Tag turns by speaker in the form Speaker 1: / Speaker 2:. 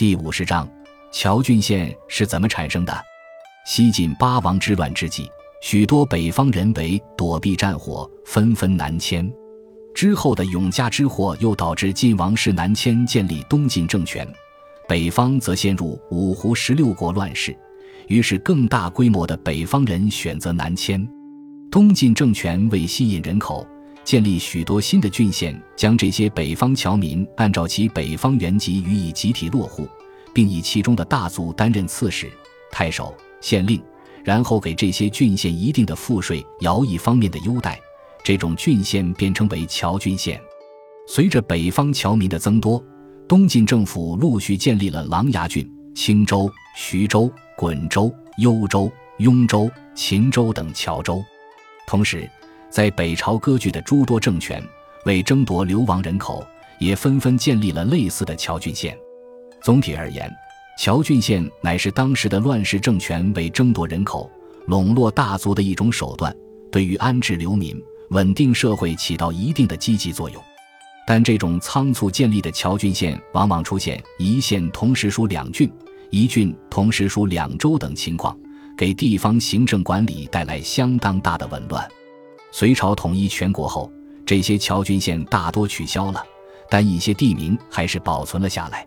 Speaker 1: 第五十章，侨郡县是怎么产生的？西晋八王之乱之际，许多北方人为躲避战火，纷纷南迁。之后的永嘉之祸又导致晋王室南迁，建立东晋政权。北方则陷入五胡十六国乱世，于是更大规模的北方人选择南迁。东晋政权为吸引人口，建立许多新的郡县，将这些北方侨民按照其北方原籍予以集体落户，并以其中的大族担任刺史、太守、县令，然后给这些郡县一定的赋税、徭役方面的优待。这种郡县便称为侨郡县。随着北方侨民的增多，东晋政府陆续建立了琅琊郡、青州、徐州、滚州、幽州、雍州、秦州等侨州。同时，在北朝割据的诸多政权为争夺流亡人口，也纷纷建立了类似的侨郡县。总体而言，侨郡县乃是当时的乱世政权为争夺人口、笼络大族的一种手段，对于安置流民。稳定社会起到一定的积极作用，但这种仓促建立的侨郡县往往出现一县同时属两郡、一郡同时属两州等情况，给地方行政管理带来相当大的紊乱。隋朝统一全国后，这些侨郡县大多取消了，但一些地名还是保存了下来。